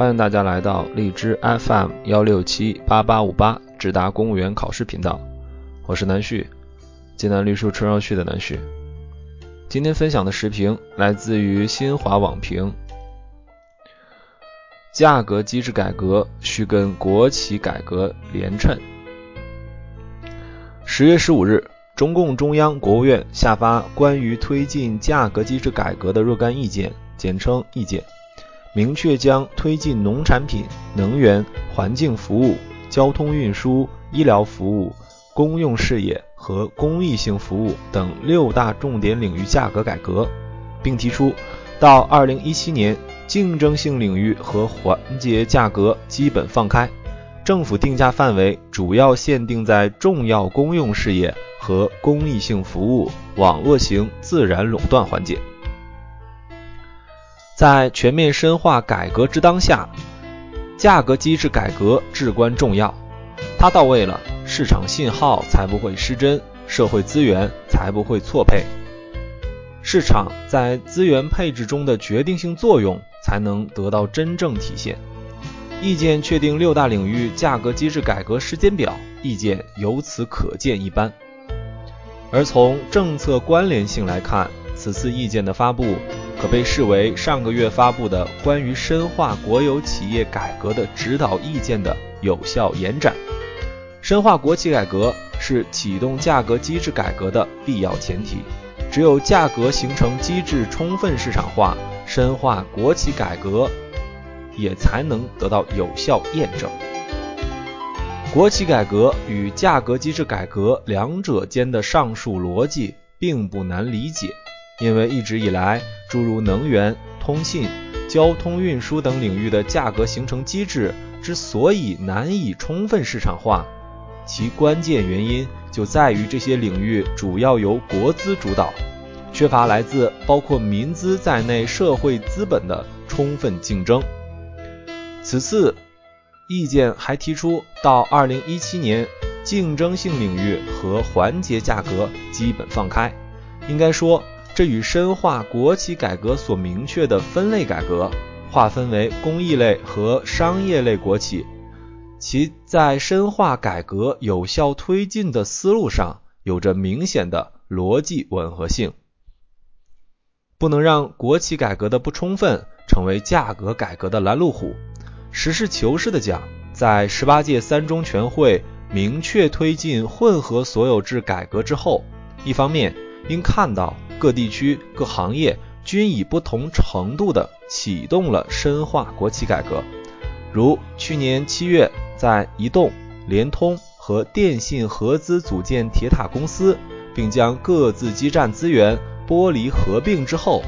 欢迎大家来到荔枝 FM 幺六七八八五八智达公务员考试频道，我是南旭，济南绿树春绕旭的南旭。今天分享的时评来自于新华网评：价格机制改革需跟国企改革连衬。十月十五日，中共中央、国务院下发关于推进价格机制改革的若干意见，简称意见，明确将推进农产品、能源、环境服务、交通运输、医疗服务、公用事业和公益性服务等六大重点领域价格改革，并提出到二零一七年，竞争性领域和环节价格基本放开。政府定价范围主要限定在重要公用事业和公益性服务网络型自然垄断环节。在全面深化改革之当下，价格机制改革至关重要。它到位了，市场信号才不会失真，社会资源才不会错配，市场在资源配置中的决定性作用才能得到真正体现。意见确定六大领域价格机制改革时间表，意见由此可见一斑。而从政策关联性来看，此次意见的发布可被视为上个月发布的关于深化国有企业改革的指导意见的有效延展。深化国企改革是启动价格机制改革的必要前提，只有价格形成机制充分市场化，深化国企改革。也才能得到有效验证。国企改革与价格机制改革两者间的上述逻辑并不难理解，因为一直以来，诸如能源、通信、交通运输等领域的价格形成机制之所以难以充分市场化，其关键原因就在于这些领域主要由国资主导，缺乏来自包括民资在内社会资本的充分竞争。此次意见还提出，到二零一七年，竞争性领域和环节价格基本放开。应该说，这与深化国企改革所明确的分类改革，划分为公益类和商业类国企，其在深化改革有效推进的思路上，有着明显的逻辑吻合性。不能让国企改革的不充分成为价格改革的拦路虎。实事求是的讲，在十八届三中全会明确推进混合所有制改革之后，一方面应看到各地区各行业均以不同程度的启动了深化国企改革，如去年七月在移动、联通和电信合资组建铁塔公司，并将各自基站资源剥离合并之后。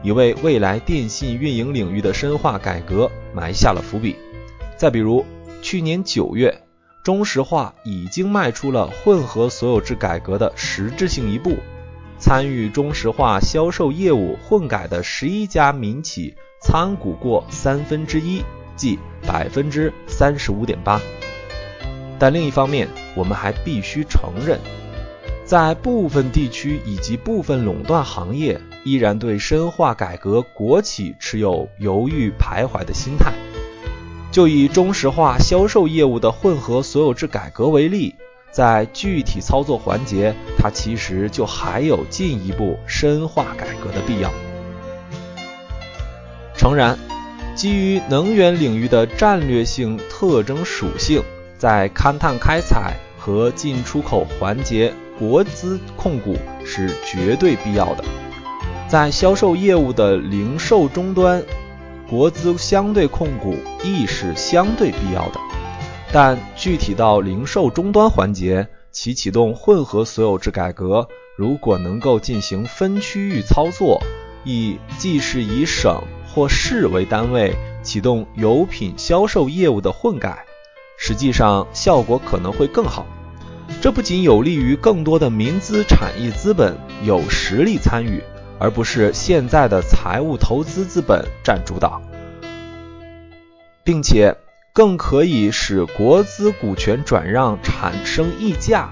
已为未来电信运营领域的深化改革埋下了伏笔。再比如，去年九月，中石化已经迈出了混合所有制改革的实质性一步，参与中石化销售业务混改的十一家民企参股过三分之一，即百分之三十五点八。但另一方面，我们还必须承认，在部分地区以及部分垄断行业。依然对深化改革国企持有犹豫徘徊的心态。就以中石化销售业务的混合所有制改革为例，在具体操作环节，它其实就还有进一步深化改革的必要。诚然，基于能源领域的战略性特征属性，在勘探开采和进出口环节，国资控股是绝对必要的。在销售业务的零售终端，国资相对控股亦是相对必要的。但具体到零售终端环节，其启动混合所有制改革，如果能够进行分区域操作，以既是以省或市为单位启动油品销售业务的混改，实际上效果可能会更好。这不仅有利于更多的民资产业资本有实力参与。而不是现在的财务投资资本占主导，并且更可以使国资股权转让产生溢价。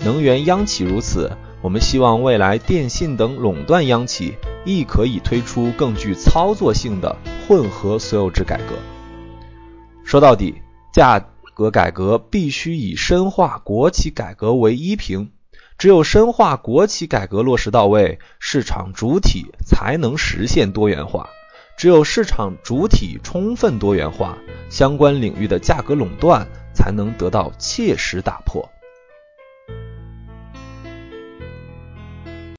能源央企如此我们希望未来电信等垄断央企亦可以推出更具操作性的混合所有制改革。说到底价格改革必须以深化国企改革为依凭。只有深化国企改革落实到位市场主体才能实现多元化。只有市场主体充分多元化相关领域的价格垄断才能得到切实打破。